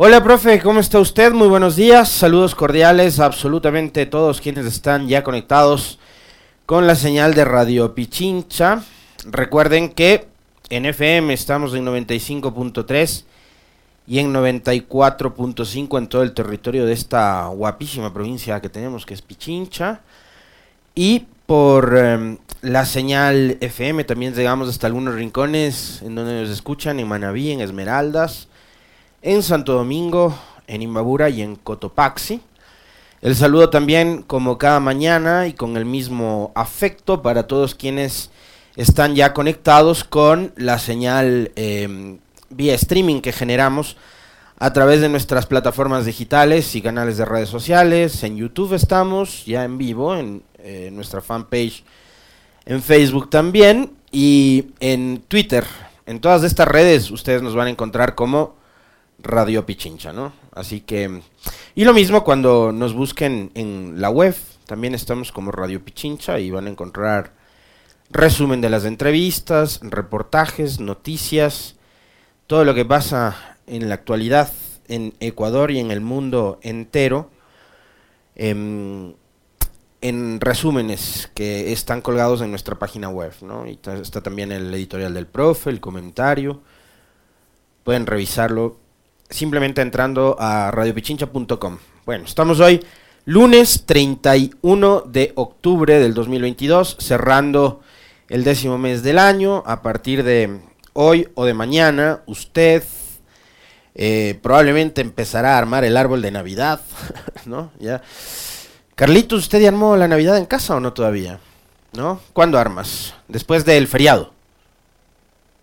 Hola, profe, ¿cómo está usted? Muy buenos días, saludos cordiales a absolutamente todos quienes están ya conectados con la señal de Radio Pichincha. Recuerden que en FM estamos en 95.3 y en 94.5 en todo el territorio de esta guapísima provincia que tenemos que es Pichincha. Y por em, la señal FM también llegamos hasta algunos rincones en donde nos escuchan, en Manaví, en Esmeraldas en Santo Domingo, en Imbabura y en Cotopaxi. El saludo también como cada mañana y con el mismo afecto para todos quienes están ya conectados con la señal em, vía streaming que generamos a través de nuestras plataformas digitales y canales de redes sociales. En YouTube estamos ya en vivo, en eh, nuestra fanpage, en Facebook también y en Twitter. En todas estas redes ustedes nos van a encontrar como Radio Pichincha, ¿no? Así que... Y lo mismo cuando nos busquen en la web, también estamos como Radio Pichincha y van a encontrar resumen de las entrevistas, reportajes, noticias, todo lo que pasa en la actualidad en Ecuador y en el mundo entero, em, en resúmenes que están colgados en nuestra página web, ¿no? Y está también el editorial del profe, el comentario, pueden revisarlo simplemente entrando a radiopichincha.com. Bueno, estamos hoy lunes 31 de octubre del 2022, cerrando el décimo mes del año. A partir de hoy o de mañana, usted eh, probablemente empezará a armar el árbol de Navidad, ¿no? Ya. Carlitos, ¿usted ya armó la Navidad en casa o no todavía? ¿No? ¿Cuándo armas? Después del feriado.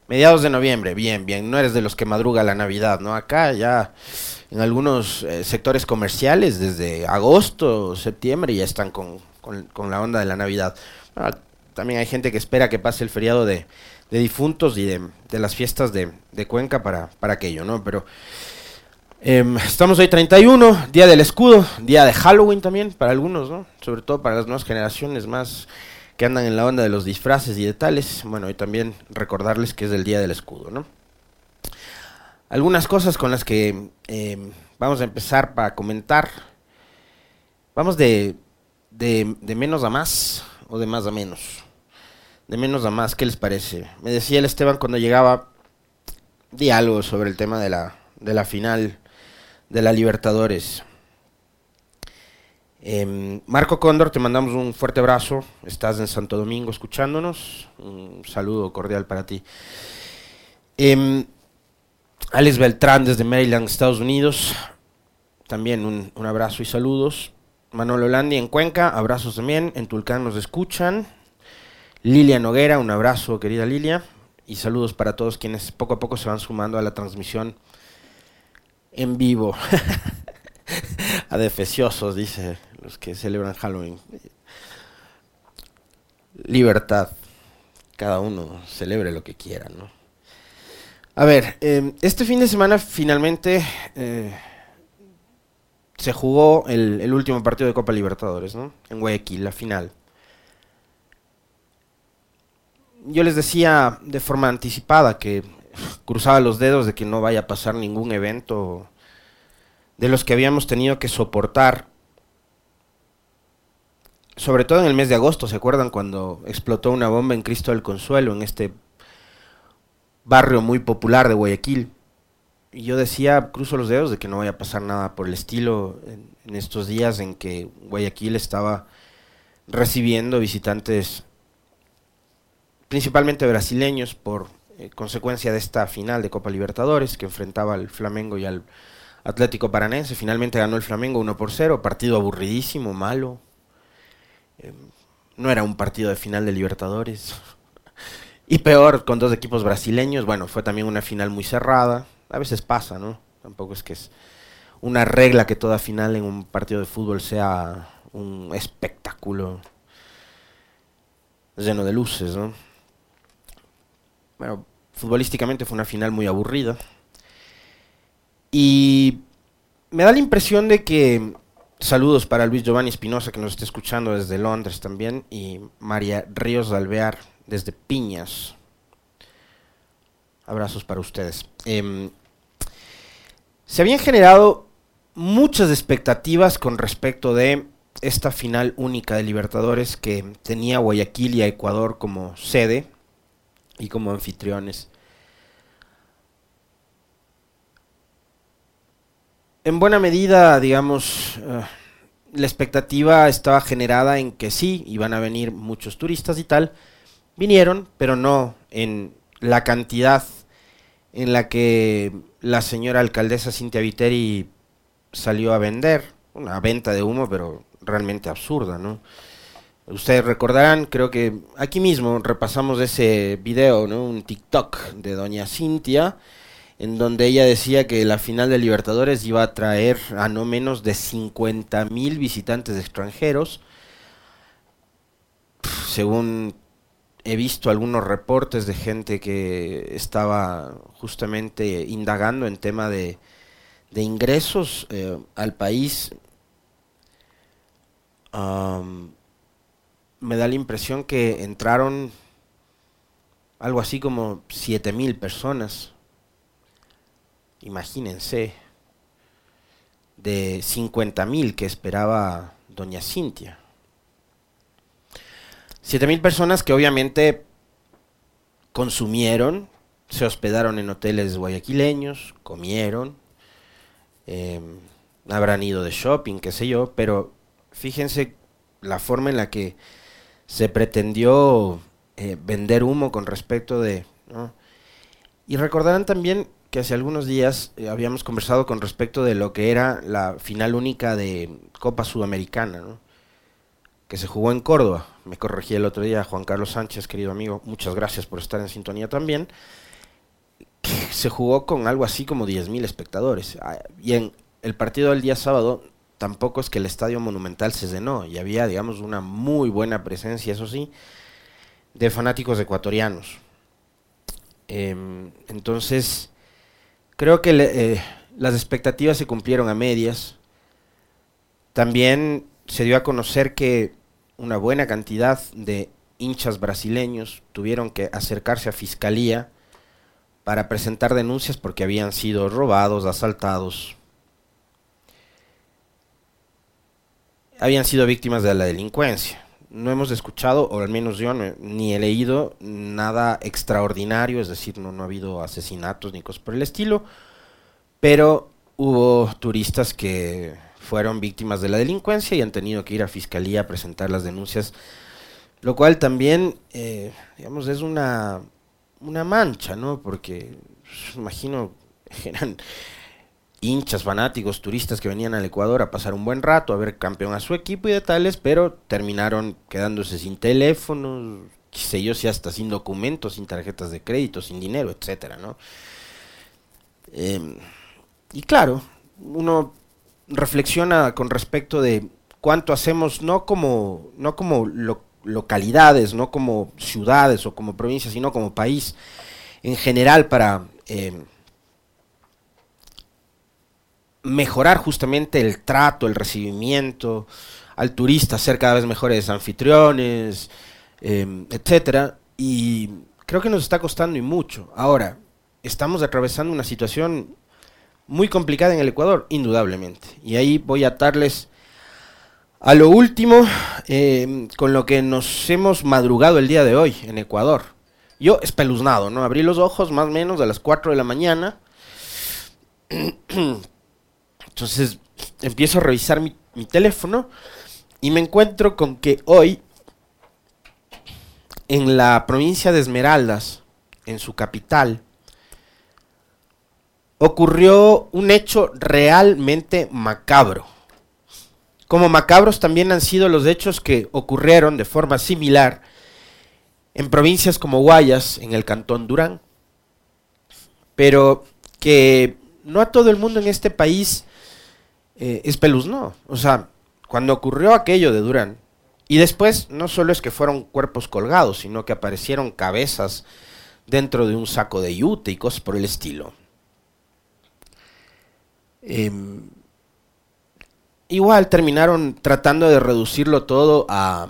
Mediados de noviembre, bien, bien. No eres de los que madruga la Navidad, ¿no? Acá ya en algunos eh, sectores comerciales desde agosto, septiembre ya están con, la onda de la Navidad. Ah, también hay gente que espera que pase el feriado de, difuntos y de, las fiestas de, Cuenca para, para aquello, ¿no? Pero em, estamos hoy 31, día del escudo, día de Halloween también para algunos, ¿no? Sobre todo para las nuevas generaciones más que andan en la onda de los disfraces y de tales. Bueno, y también recordarles que es el Día del Escudo, ¿no? Algunas cosas con las que eh, vamos a empezar para comentar. Vamos de, de, de, menos a más o de más a menos. De menos a más, ¿qué les parece? Me decía el Esteban cuando llegaba, di algo sobre el tema de la, de la final de la Libertadores. Em, Marco Cóndor, te mandamos un fuerte abrazo. Estás en Santo Domingo escuchándonos. Un saludo cordial para ti. Eh, Alex Beltrán desde Maryland, Estados Unidos. También un, abrazo y saludos. Manolo Landi en Cuenca, abrazos también. En Tulcán nos escuchan. Lilia Noguera, un abrazo, querida Lilia. Y saludos para todos quienes poco a poco se van sumando a la transmisión en vivo. Adefesiosos, dice los que celebran Halloween. Libertad. Cada uno celebre lo que quiera, ¿no? A ver, em, este fin de semana finalmente eh, se jugó el, último partido de Copa Libertadores, ¿no? En Guayaquil, la final. Yo les decía de forma anticipada que cruzaba los dedos de que no vaya a pasar ningún evento de los que habíamos tenido que soportar sobre todo en el mes de agosto, ¿se acuerdan cuando explotó una bomba en Cristo del Consuelo, en este barrio muy popular de Guayaquil? Y yo decía, cruzo los dedos de que no vaya a pasar nada por el estilo en, estos días en que Guayaquil estaba recibiendo visitantes principalmente brasileños, por eh, consecuencia de esta final de Copa Libertadores que enfrentaba al Flamengo y al Atlético Paranense. Finalmente ganó el Flamengo 1 por 0, partido aburridísimo, malo. Eh, no era un partido de final de Libertadores. y peor, con dos equipos brasileños. Bueno, fue también una final muy cerrada. A veces pasa, ¿no? Tampoco es que es una regla que toda final en un partido de fútbol sea un espectáculo lleno de luces, ¿no? Bueno, futbolísticamente fue una final muy aburrida. Y me da la impresión de que saludos para Luis Giovanni Espinosa que nos está escuchando desde Londres también y María Ríos Alvear desde Piñas. Abrazos para ustedes. Em, se habían generado muchas expectativas con respecto de esta final única de Libertadores que tenía Guayaquil y Ecuador como sede y como anfitriones. En buena medida, digamos, eh, la expectativa estaba generada en que sí, iban a venir muchos turistas y tal. Vinieron, pero no en la cantidad en la que la señora alcaldesa Cintia Viteri salió a vender. Una venta de humo, pero realmente absurda, ¿no? Ustedes recordarán, creo que aquí mismo repasamos ese video, ¿no? Un TikTok de doña Cintia, en donde ella decía que la final de Libertadores iba a traer a no menos de 50 mil visitantes extranjeros. Según he visto algunos reportes de gente que estaba justamente indagando en tema de, ingresos eh, al país me da la impresión que entraron algo así como 7000 personas. Imagínense, de 50.000 que esperaba doña Cintia. 7000 personas que obviamente consumieron, se hospedaron en hoteles guayaquileños, comieron, em, habrán ido de shopping, qué sé yo, pero fíjense la forma en la que se pretendió eh, vender humo con respecto de... Y recordarán también que hace algunos días eh, habíamos conversado con respecto de lo que era la final única de Copa Sudamericana, que se jugó en Córdoba. Me corregí el otro día Juan Carlos Sánchez, querido amigo, muchas gracias por estar en sintonía también. se jugó con algo así como 10.000 espectadores. Ah, y en el partido del día sábado tampoco es que el estadio monumental se llenó y había, digamos, una muy buena presencia, eso sí, de fanáticos ecuatorianos. Em, entonces, creo que eh, las expectativas se cumplieron a medias. También se dio a conocer que una buena cantidad de hinchas brasileños tuvieron que acercarse a fiscalía para presentar denuncias porque habían sido robados, asaltados, habían sido víctimas de la delincuencia. No hemos escuchado, o al menos yo ni he leído nada extraordinario, es decir, no, no ha habido asesinatos ni cosas por el estilo, pero hubo turistas que fueron víctimas de la delincuencia y han tenido que ir a fiscalía a presentar las denuncias, lo cual también, eh, digamos, es una, una mancha, ¿no? Porque, imagino, eran hinchas, fanáticos, turistas que venían al Ecuador a pasar un buen rato, a ver campeón a su equipo y de tales, pero terminaron quedándose sin teléfonos, qué sé yo, si hasta sin documentos, sin tarjetas de crédito, sin dinero, etcétera, ¿no? Em, y claro, uno reflexiona con respecto de cuánto hacemos, no como, no como localidades, no como ciudades o como provincias, sino como país en general para em, mejorar justamente el trato, el recibimiento al turista, ser cada vez mejores anfitriones, eh, etcétera. Y creo que nos está costando y mucho. Ahora, estamos atravesando una situación muy complicada en el Ecuador, indudablemente. Y ahí voy a atarles a lo último em, con lo que nos hemos madrugado el día de hoy en Ecuador. Yo espeluznado, ¿no? Abrí los ojos más o menos a las 4 de la mañana. Entonces empiezo a revisar mi, teléfono y me encuentro con que hoy en la provincia de Esmeraldas, en su capital, ocurrió un hecho realmente macabro. Como macabros también han sido los hechos que ocurrieron de forma similar en provincias como Guayas, en el cantón Durán, pero que no a todo el mundo en este país eh, es no. O sea, cuando ocurrió aquello de Durán, y después no solo es que fueron cuerpos colgados, sino que aparecieron cabezas dentro de un saco de yute y cosas por el estilo. Em, igual terminaron tratando de reducirlo todo a,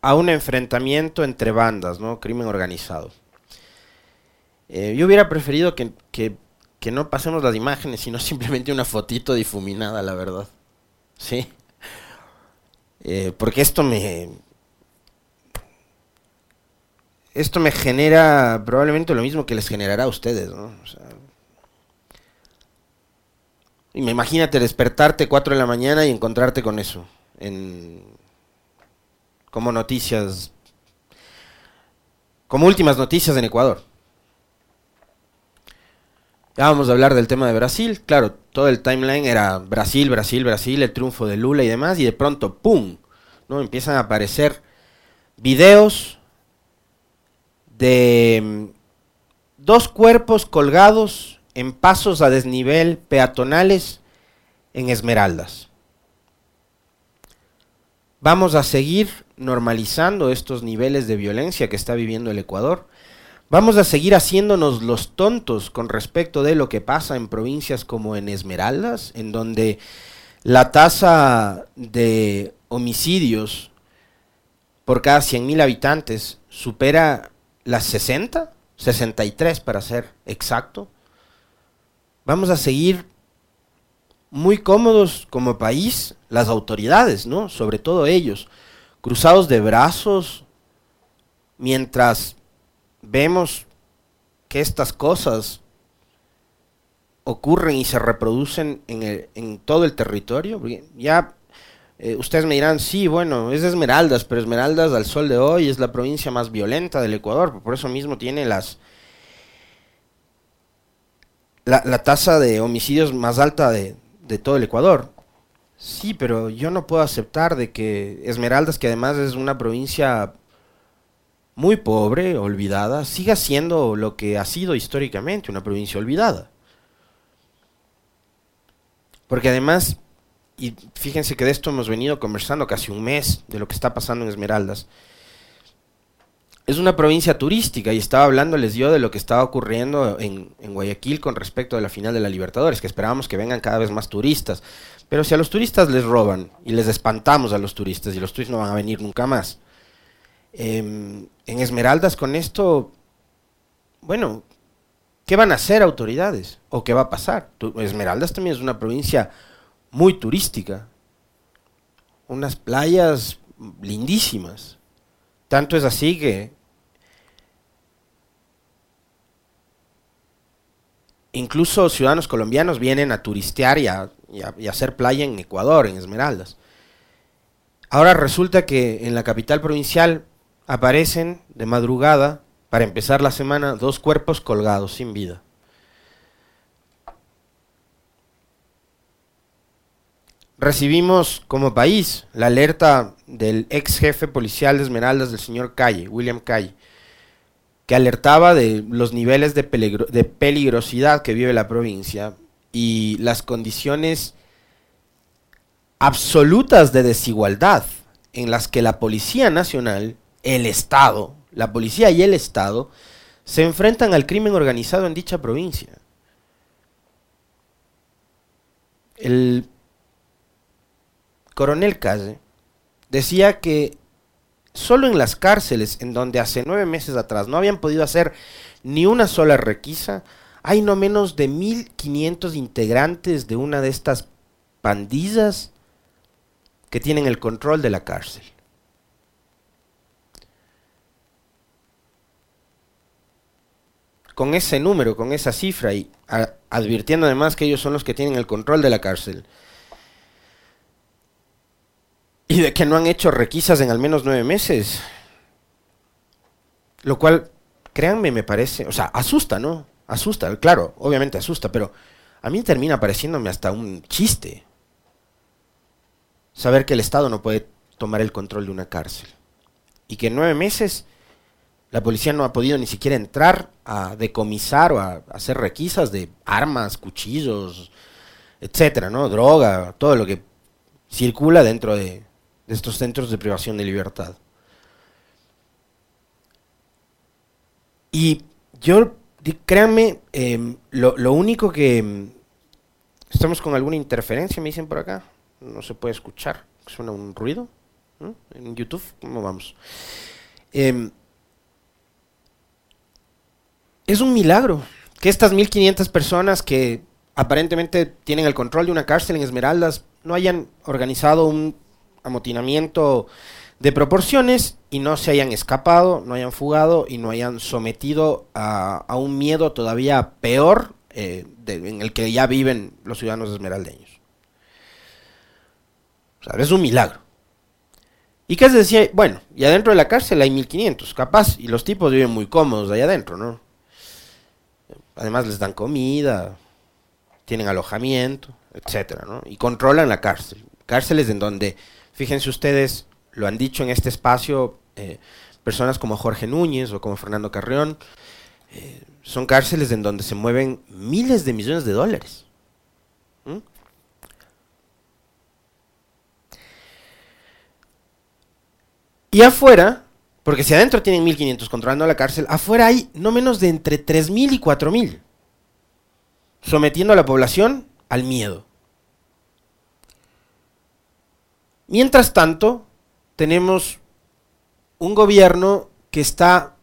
a un enfrentamiento entre bandas, ¿no? Crimen organizado. Eh, yo hubiera preferido que, no pasemos las imágenes, sino simplemente una fotito difuminada, la verdad. Sí. Eh, porque esto me. Esto me genera probablemente lo mismo que les generará a ustedes, ¿no? Y me imagínate despertarte 4 de la mañana y encontrarte con eso. En, como noticias. Como últimas noticias en Ecuador. Ya vamos a hablar del tema de Brasil. Claro, todo el timeline era Brasil, Brasil, Brasil, el triunfo de Lula y demás. Y de pronto, ¡pum! ¿no? Empiezan a aparecer videos de mm, dos cuerpos colgados en pasos a desnivel peatonales en Esmeraldas. Vamos a seguir normalizando estos niveles de violencia que está viviendo el Ecuador Vamos a seguir haciéndonos los tontos con respecto de lo que pasa en provincias como en Esmeraldas, en donde la tasa de homicidios por cada 100.000 habitantes supera las 60, 63 para ser exacto. Vamos a seguir muy cómodos como país, las autoridades, ¿no? Sobre todo ellos, cruzados de brazos, mientras vemos que estas cosas ocurren y se reproducen en, todo el territorio, ya eh, ustedes me dirán, sí, bueno, es Esmeraldas, pero Esmeraldas al sol de hoy es la provincia más violenta del Ecuador, por eso mismo tiene las la, tasa de homicidios más alta de, de todo el Ecuador. Sí, pero yo no puedo aceptar de que Esmeraldas, que además es una provincia muy pobre, olvidada, siga siendo lo que ha sido históricamente una provincia olvidada. Porque además, y fíjense que de esto hemos venido conversando casi un mes, de lo que está pasando en Esmeraldas, es una provincia turística y estaba hablándoles yo de lo que estaba ocurriendo en, en, Guayaquil con respecto a la final de la Libertadores, que esperábamos que vengan cada vez más turistas. Pero si a los turistas les roban y les espantamos a los turistas y los turistas no van a venir nunca más, Em, en Esmeraldas con esto, bueno, ¿qué van a hacer autoridades? ¿O qué va a pasar? Esmeraldas también es una provincia muy turística, unas playas lindísimas. Tanto es así que incluso ciudadanos colombianos vienen a turistear y y a, hacer playa en Ecuador, en Esmeraldas. Ahora resulta que en la capital provincial aparecen de madrugada, para empezar la semana, dos cuerpos colgados sin vida. Recibimos como país la alerta del ex jefe policial de Esmeraldas, del señor Calle, William Calle, que alertaba de los niveles de, de peligrosidad que vive la provincia y las condiciones absolutas de desigualdad en las que la Policía Nacional el Estado, la policía y el Estado, se enfrentan al crimen organizado en dicha provincia. El coronel Calle decía que solo en las cárceles en donde hace nueve meses atrás no habían podido hacer ni una sola requisa, hay no menos de 1.500 integrantes de una de estas pandillas que tienen el control de la cárcel. Con ese número, con esa cifra y advirtiendo además que ellos son los que tienen el control de la cárcel. Y de que no han hecho requisas en al menos nueve meses. Lo cual, créanme, me parece, o sea, asusta, ¿no? Asusta, claro, obviamente asusta, pero a mí termina pareciéndome hasta un chiste. Saber que el Estado no puede tomar el control de una cárcel. Y que en nueve meses la policía no ha podido ni siquiera entrar a decomisar o a hacer requisas de armas, cuchillos, etcétera, ¿no? Droga, todo lo que circula dentro de, estos centros de privación de libertad. Y yo, créanme, em, lo, único que... Em, estamos con alguna interferencia, me dicen por acá. No se puede escuchar. Suena un ruido. En YouTube, ¿cómo vamos? Em, es un milagro que estas 1500 personas que aparentemente tienen el control de una cárcel en Esmeraldas no hayan organizado un amotinamiento de proporciones y no se hayan escapado, no hayan fugado y no hayan sometido a, un miedo todavía peor eh, en el que ya viven los ciudadanos esmeraldeños. O es un milagro. ¿Y qué se decía? Bueno, y adentro de la cárcel hay 1500, capaz, y los tipos viven muy cómodos allá adentro, ¿no? Además les dan comida, tienen alojamiento, etcétera. Y controlan la cárcel. Cárceles en donde, fíjense ustedes, lo han dicho en este espacio eh, personas como Jorge Núñez o como Fernando Carrión, eh, son cárceles en donde se mueven miles de millones de dólares. Y afuera, porque si adentro tienen 1.500 controlando la cárcel, afuera hay no menos de entre 3.000 y 4.000, sometiendo a la población al miedo. Mientras tanto, tenemos un gobierno que está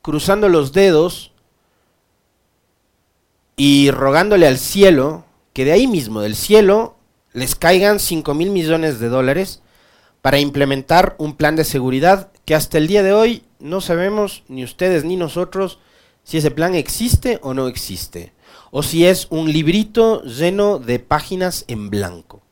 cruzando los dedos y rogándole al cielo que de ahí mismo, del cielo, les caigan 5 mil millones de dólares para implementar un plan de seguridad que hasta el día de hoy no sabemos, ni ustedes ni nosotros, si ese plan existe o no existe, o si es un librito lleno de páginas en blanco.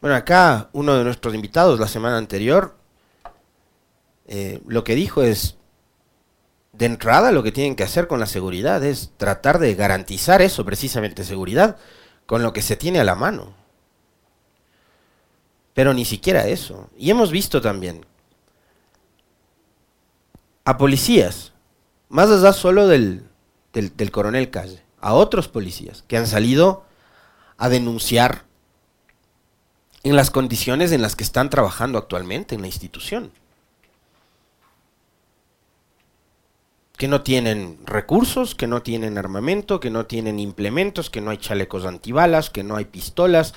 Bueno, acá uno de nuestros invitados la semana anterior eh, lo que dijo es, de entrada lo que tienen que hacer con la seguridad es tratar de garantizar eso, precisamente seguridad, con lo que se tiene a la mano. Pero ni siquiera eso. Y hemos visto también a policías, más allá solo del, del, del coronel Calle, a otros policías que han salido a denunciar en las condiciones en las que están trabajando actualmente en la institución. Que no tienen recursos, que no tienen armamento, que no tienen implementos, que no hay chalecos antibalas, que no hay pistolas,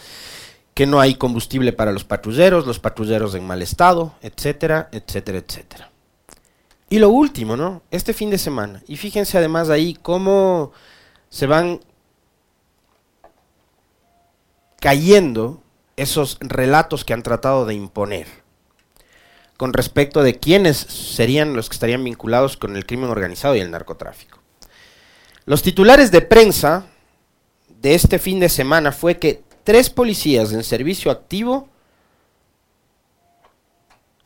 que no hay combustible para los patrulleros, los patrulleros en mal estado, etcétera, etcétera, etcétera. Y lo último, ¿no? Este fin de semana, y fíjense además ahí cómo se van cayendo esos relatos que han tratado de imponer con respecto de quiénes serían los que estarían vinculados con el crimen organizado y el narcotráfico. Los titulares de prensa de este fin de semana fue que tres policías en servicio activo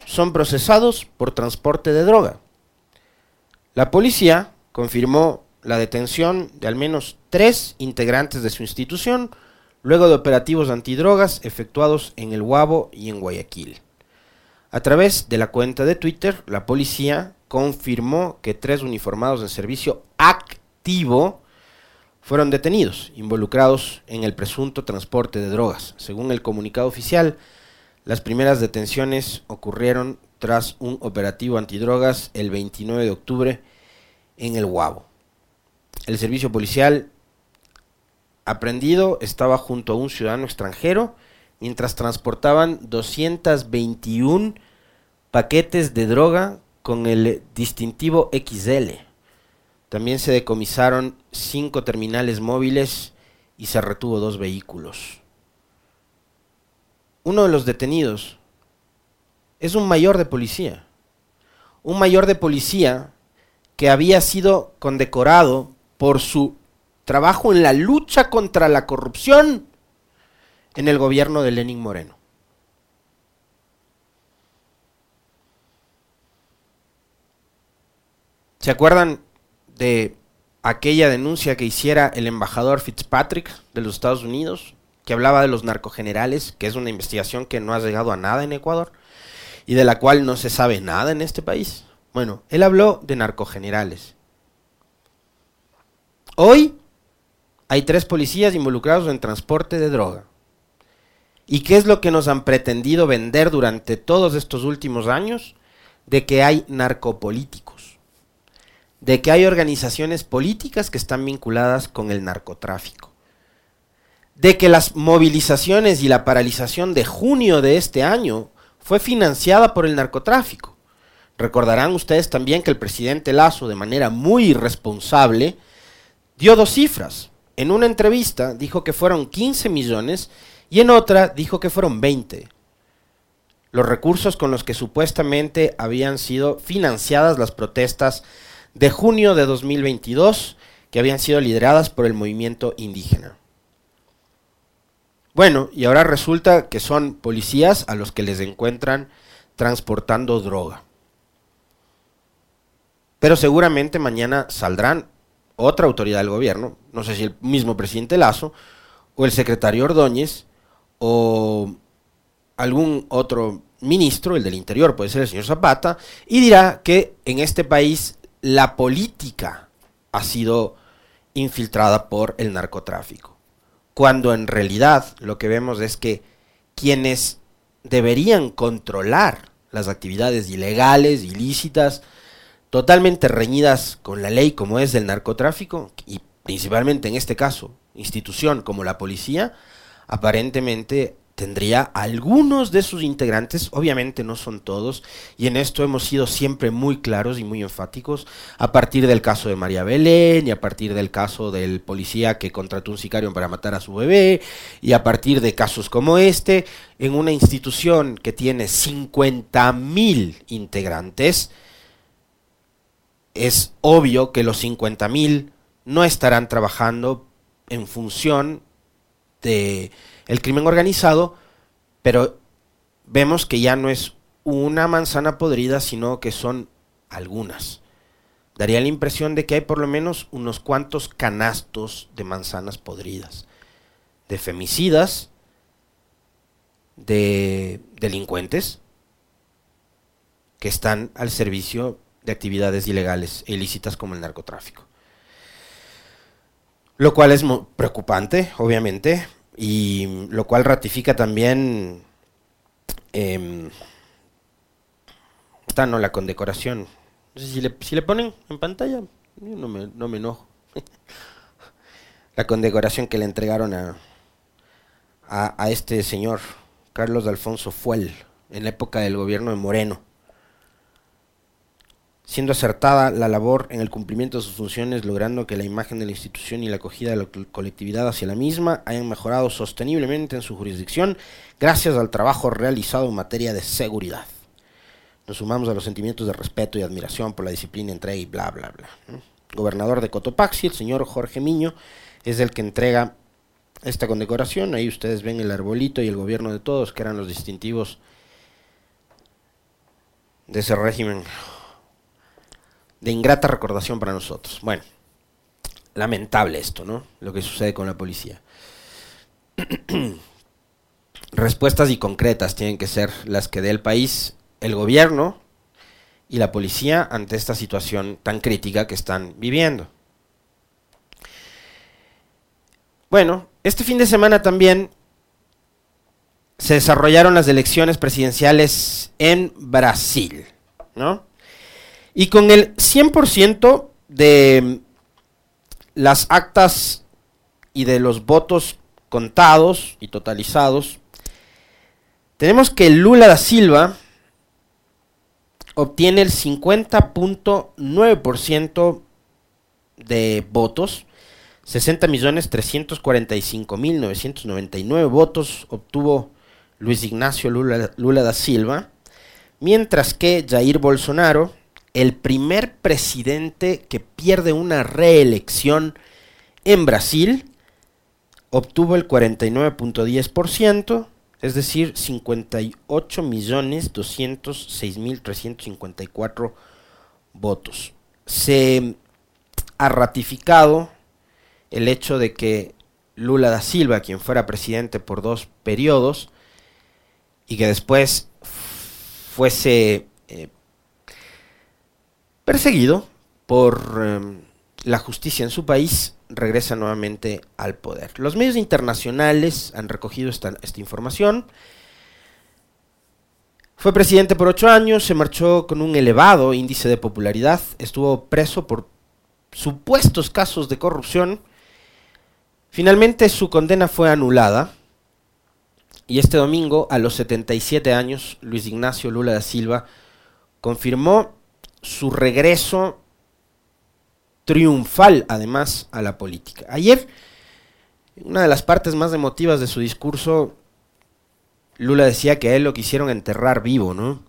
son procesados por transporte de droga. La policía confirmó la detención de al menos tres integrantes de su institución luego de operativos antidrogas efectuados en el Guabo y en Guayaquil. A través de la cuenta de Twitter, la policía confirmó que tres uniformados de servicio activo fueron detenidos, involucrados en el presunto transporte de drogas. Según el comunicado oficial, las primeras detenciones ocurrieron tras un operativo antidrogas el 29 de octubre en el Guabo. El servicio policial aprendido estaba junto a un ciudadano extranjero mientras transportaban 221 paquetes de droga con el distintivo XL. También se decomisaron cinco terminales móviles y se retuvo dos vehículos. Uno de los detenidos es un mayor de policía. Un mayor de policía que había sido condecorado por su trabajo en la lucha contra la corrupción en el gobierno de Lenin Moreno. ¿Se acuerdan de aquella denuncia que hiciera el embajador Fitzpatrick de los Estados Unidos, que hablaba de los narcogenerales, que es una investigación que no ha llegado a nada en Ecuador y de la cual no se sabe nada en este país? Bueno, él habló de narcogenerales. Hoy hay tres policías involucrados en transporte de droga. ¿Y qué es lo que nos han pretendido vender durante todos estos últimos años? De que hay narcopolíticos de que hay organizaciones políticas que están vinculadas con el narcotráfico, de que las movilizaciones y la paralización de junio de este año fue financiada por el narcotráfico. Recordarán ustedes también que el presidente Lazo, de manera muy irresponsable, dio dos cifras. En una entrevista dijo que fueron 15 millones y en otra dijo que fueron 20. Los recursos con los que supuestamente habían sido financiadas las protestas de junio de 2022 que habían sido lideradas por el movimiento indígena. Bueno, y ahora resulta que son policías a los que les encuentran transportando droga. Pero seguramente mañana saldrán otra autoridad del gobierno, no sé si el mismo presidente Lazo, o el secretario Ordóñez, o algún otro ministro, el del Interior, puede ser el señor Zapata, y dirá que en este país la política ha sido infiltrada por el narcotráfico. Cuando en realidad lo que vemos es que quienes deberían controlar las actividades ilegales, ilícitas, totalmente reñidas con la ley como es el narcotráfico, y principalmente en este caso, institución como la policía, aparentemente tendría algunos de sus integrantes, obviamente no son todos, y en esto hemos sido siempre muy claros y muy enfáticos, a partir del caso de María Belén, y a partir del caso del policía que contrató un sicario para matar a su bebé, y a partir de casos como este, en una institución que tiene 50 mil integrantes, es obvio que los 50 mil no estarán trabajando en función de el crimen organizado, pero vemos que ya no es una manzana podrida, sino que son algunas. Daría la impresión de que hay por lo menos unos cuantos canastos de manzanas podridas, de femicidas, de delincuentes que están al servicio de actividades ilegales e ilícitas como el narcotráfico. Lo cual es preocupante, obviamente, y lo cual ratifica también eh, esta no la condecoración. si le, si le ponen en pantalla, no me, no me enojo. la condecoración que le entregaron a, a, a este señor, Carlos Alfonso Fuel, en la época del gobierno de Moreno siendo acertada la labor en el cumplimiento de sus funciones, logrando que la imagen de la institución y la acogida de la colectividad hacia la misma hayan mejorado sosteniblemente en su jurisdicción gracias al trabajo realizado en materia de seguridad. Nos sumamos a los sentimientos de respeto y admiración por la disciplina, entrega y bla, bla, bla. Gobernador de Cotopaxi, el señor Jorge Miño, es el que entrega esta condecoración. Ahí ustedes ven el arbolito y el gobierno de todos, que eran los distintivos de ese régimen de ingrata recordación para nosotros. Bueno, lamentable esto, ¿no? Lo que sucede con la policía. Respuestas y concretas tienen que ser las que dé el país, el gobierno y la policía ante esta situación tan crítica que están viviendo. Bueno, este fin de semana también se desarrollaron las elecciones presidenciales en Brasil, ¿no? Y con el 100% de las actas y de los votos contados y totalizados, tenemos que Lula da Silva obtiene el 50.9% de votos, 60.345.999 votos obtuvo Luis Ignacio Lula, Lula da Silva, mientras que Jair Bolsonaro el primer presidente que pierde una reelección en Brasil obtuvo el 49.10%, es decir, 58.206.354 votos. Se ha ratificado el hecho de que Lula da Silva, quien fuera presidente por dos periodos, y que después fuese eh, perseguido por em, la justicia en su país, regresa nuevamente al poder. Los medios internacionales han recogido esta, esta información. Fue presidente por ocho años, se marchó con un elevado índice de popularidad, estuvo preso por supuestos casos de corrupción. Finalmente su condena fue anulada y este domingo, a los 77 años, Luis Ignacio Lula da Silva confirmó su regreso triunfal, además, a la política. Ayer, una de las partes más emotivas de su discurso, Lula decía que a él lo quisieron enterrar vivo, ¿no?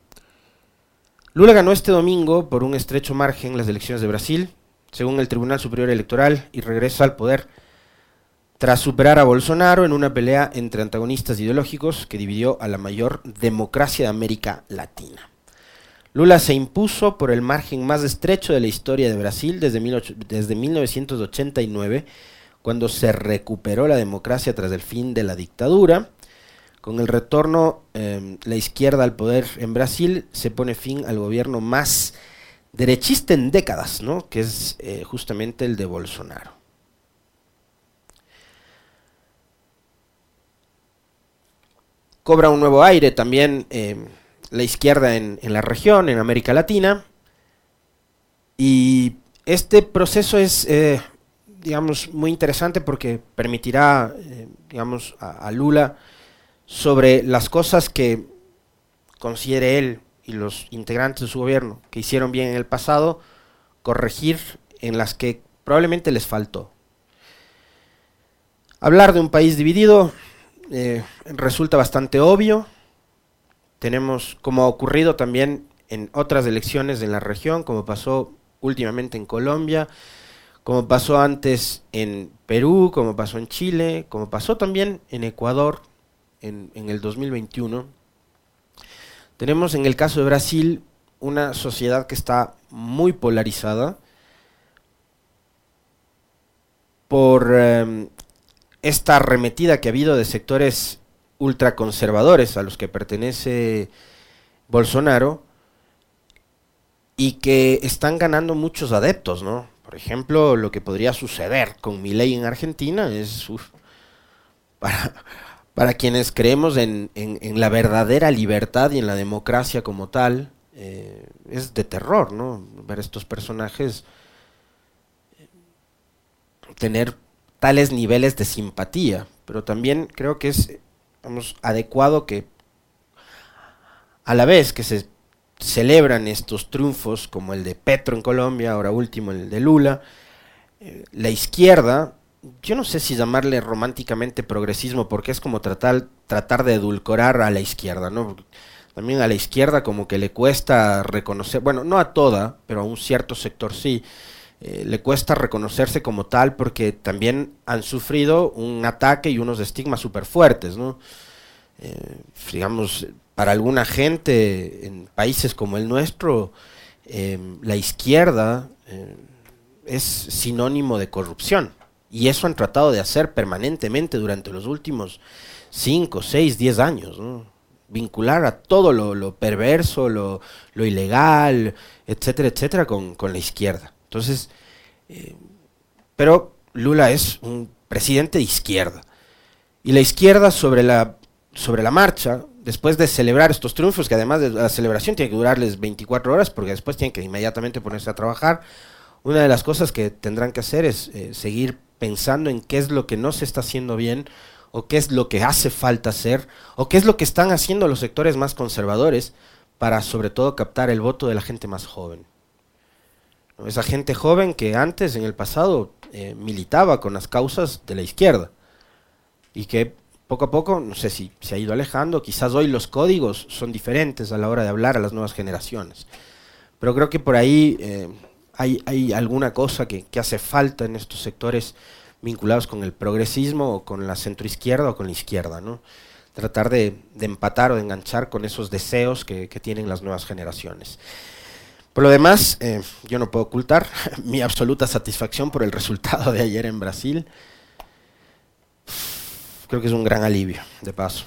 Lula ganó este domingo por un estrecho margen las elecciones de Brasil, según el Tribunal Superior Electoral, y regresa al poder tras superar a Bolsonaro en una pelea entre antagonistas ideológicos que dividió a la mayor democracia de América Latina. Lula se impuso por el margen más estrecho de la historia de Brasil desde, desde 1989, cuando se recuperó la democracia tras el fin de la dictadura. Con el retorno, eh, la izquierda al poder en Brasil se pone fin al gobierno más derechista en décadas, ¿no? que es eh, justamente el de Bolsonaro. cobra un nuevo aire también eh, la izquierda en, la región, en América Latina. Y este proceso es, eh, digamos, muy interesante porque permitirá, eh, digamos, a, Lula sobre las cosas que considere él y los integrantes de su gobierno que hicieron bien en el pasado, corregir en las que probablemente les faltó. Hablar de un país dividido eh, resulta bastante obvio. Tenemos, como ha ocurrido también en otras elecciones en la región, como pasó últimamente en Colombia, como pasó antes en Perú, como pasó en Chile, como pasó también en Ecuador en, el 2021. Tenemos en el caso de Brasil una sociedad que está muy polarizada por em, esta arremetida que ha habido de sectores ultraconservadores a los que pertenece Bolsonaro y que están ganando muchos adeptos, ¿no? Por ejemplo, lo que podría suceder con mi ley en Argentina es para, quienes creemos en, la verdadera libertad y en la democracia como tal, eh, es de terror, ¿no? Ver estos personajes eh, tener tales niveles de simpatía, pero también creo que es adecuado que a la vez que se celebran estos triunfos como el de Petro en Colombia, ahora último el de Lula, eh, la izquierda, yo no sé si llamarle románticamente progresismo, porque es como tratar, tratar de edulcorar a la izquierda, ¿no? También a la izquierda como que le cuesta reconocer, bueno, no a toda, pero a un cierto sector sí, eh, le cuesta reconocerse como tal porque también han sufrido un ataque y unos estigmas súper fuertes. Eh, digamos, para alguna gente en países como el nuestro, eh, la izquierda es sinónimo de corrupción. Y eso han tratado de hacer permanentemente durante los últimos 5, 6, 10 años. Vincular a todo lo, perverso, lo, ilegal, etcétera, etcétera, con la izquierda. Entonces, eh, pero Lula es un presidente de izquierda. Y la izquierda sobre la, sobre la marcha, después de celebrar estos triunfos, que además de la celebración tiene que durarles 24 horas, porque después tienen que inmediatamente ponerse a trabajar, una de las cosas que tendrán que hacer es eh, seguir pensando en qué es lo que no se está haciendo bien, o qué es lo que hace falta hacer, o qué es lo que están haciendo los sectores más conservadores para sobre todo captar el voto de la gente más joven. Esa gente joven que antes, en el pasado, eh, militaba con las causas de la izquierda y que poco a poco, no sé si se ha ido alejando, quizás hoy los códigos son diferentes a la hora de hablar a las nuevas generaciones. Pero creo que por ahí eh, hay, alguna cosa que, hace falta en estos sectores vinculados con el progresismo o con la centroizquierda o con la izquierda, ¿no? Tratar de, empatar o de enganchar con esos deseos que, tienen las nuevas generaciones. Por lo demás, eh, yo no puedo ocultar mi absoluta satisfacción por el resultado de ayer en Brasil. Creo que es un gran alivio, de paso.